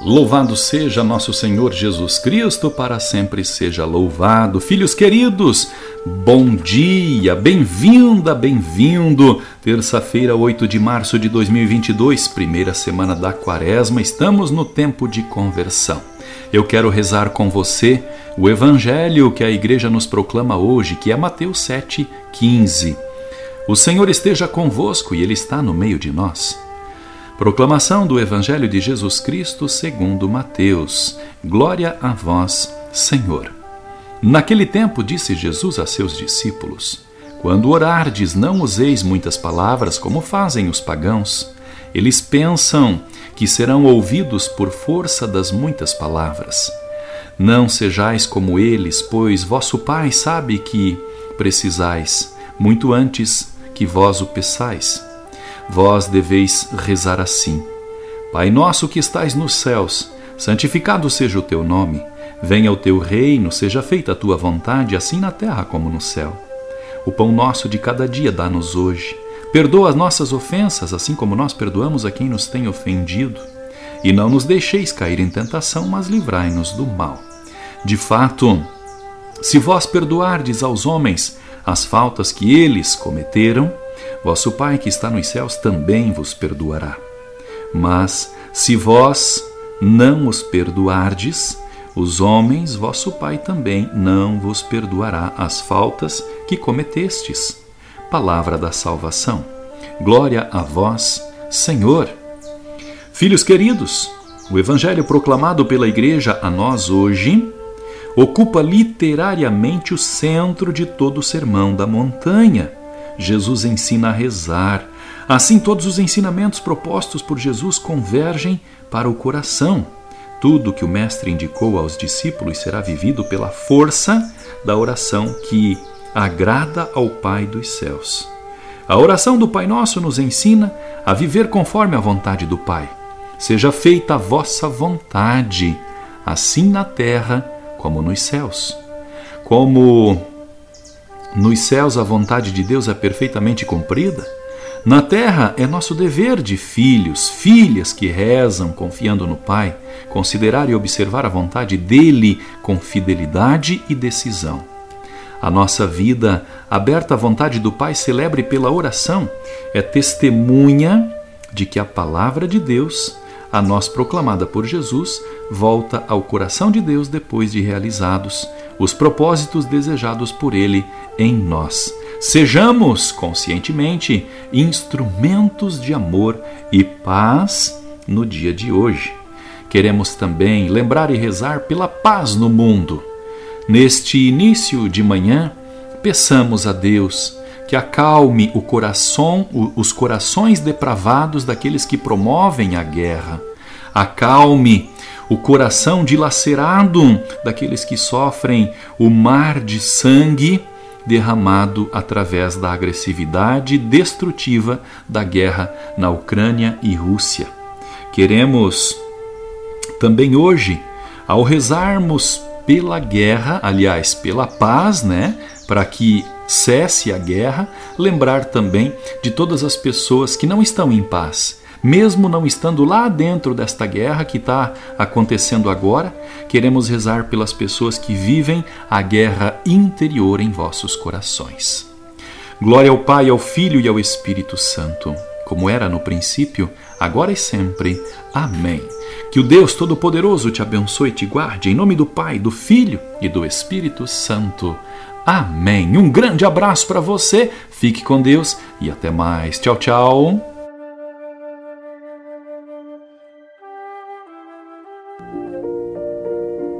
Louvado seja nosso Senhor Jesus Cristo, para sempre seja louvado. Filhos queridos, bom dia, bem-vinda, bem-vindo. Terça-feira, 8 de março de 2022, primeira semana da quaresma, estamos no tempo de conversão. Eu quero rezar com você o evangelho que a igreja nos proclama hoje, que é Mateus 7,15. O Senhor esteja convosco e Ele está no meio de nós. Proclamação do Evangelho de Jesus Cristo segundo Mateus. Glória a vós, Senhor. Naquele tempo disse Jesus a seus discípulos: Quando orardes, não useis muitas palavras como fazem os pagãos. Eles pensam que serão ouvidos por força das muitas palavras. Não sejais como eles, pois vosso Pai sabe que precisais, muito antes que vós o peçais. Vós deveis rezar assim: Pai nosso que estais nos céus, santificado seja o teu nome. Venha o teu reino, seja feita a tua vontade, assim na terra como no céu. O pão nosso de cada dia dá-nos hoje. Perdoa as nossas ofensas, assim como nós perdoamos a quem nos tem ofendido. E não nos deixeis cair em tentação, mas livrai-nos do mal. De fato, se vós perdoardes aos homens as faltas que eles cometeram, Vosso Pai que está nos céus também vos perdoará. Mas se vós não os perdoardes, os homens, vosso Pai também não vos perdoará as faltas que cometestes. Palavra da salvação. Glória a vós, Senhor. Filhos queridos, o Evangelho proclamado pela Igreja a nós hoje ocupa literariamente o centro de todo o Sermão da Montanha Jesus ensina a rezar. Assim, todos os ensinamentos propostos por Jesus convergem para o coração. Tudo que o Mestre indicou aos discípulos será vivido pela força da oração que agrada ao Pai dos céus. A oração do Pai Nosso nos ensina a viver conforme a vontade do Pai. Seja feita a vossa vontade, assim na terra como nos céus. Como nos céus, a vontade de Deus é perfeitamente cumprida. Na terra, é nosso dever de filhos, filhas que rezam confiando no Pai, considerar e observar a vontade dele com fidelidade e decisão. A nossa vida, aberta à vontade do Pai, celebre pela oração, é testemunha de que a palavra de Deus, a nós proclamada por Jesus, volta ao coração de Deus depois de realizados os propósitos desejados por Ele em nós. Sejamos, conscientemente, instrumentos de amor e paz no dia de hoje. Queremos também lembrar e rezar pela paz no mundo. Neste início de manhã, peçamos a Deus que acalme o coração, os corações depravados daqueles que promovem a guerra. Acalme o coração dilacerado daqueles que sofrem o mar de sangue derramado através da agressividade destrutiva da guerra na Ucrânia e Rússia. Queremos também hoje, ao rezarmos pela guerra, aliás, pela paz, né, para que cesse a guerra, lembrar também de todas as pessoas que não estão em paz mesmo não estando lá dentro desta guerra que está acontecendo agora, queremos rezar pelas pessoas que vivem a guerra interior em vossos corações. Glória ao Pai, ao Filho e ao Espírito Santo, como era no princípio, agora e sempre. Amém. Que o Deus Todo-Poderoso te abençoe e te guarde, em nome do Pai, do Filho e do Espírito Santo. Amém. Um grande abraço para você, fique com Deus e até mais. Tchau, tchau.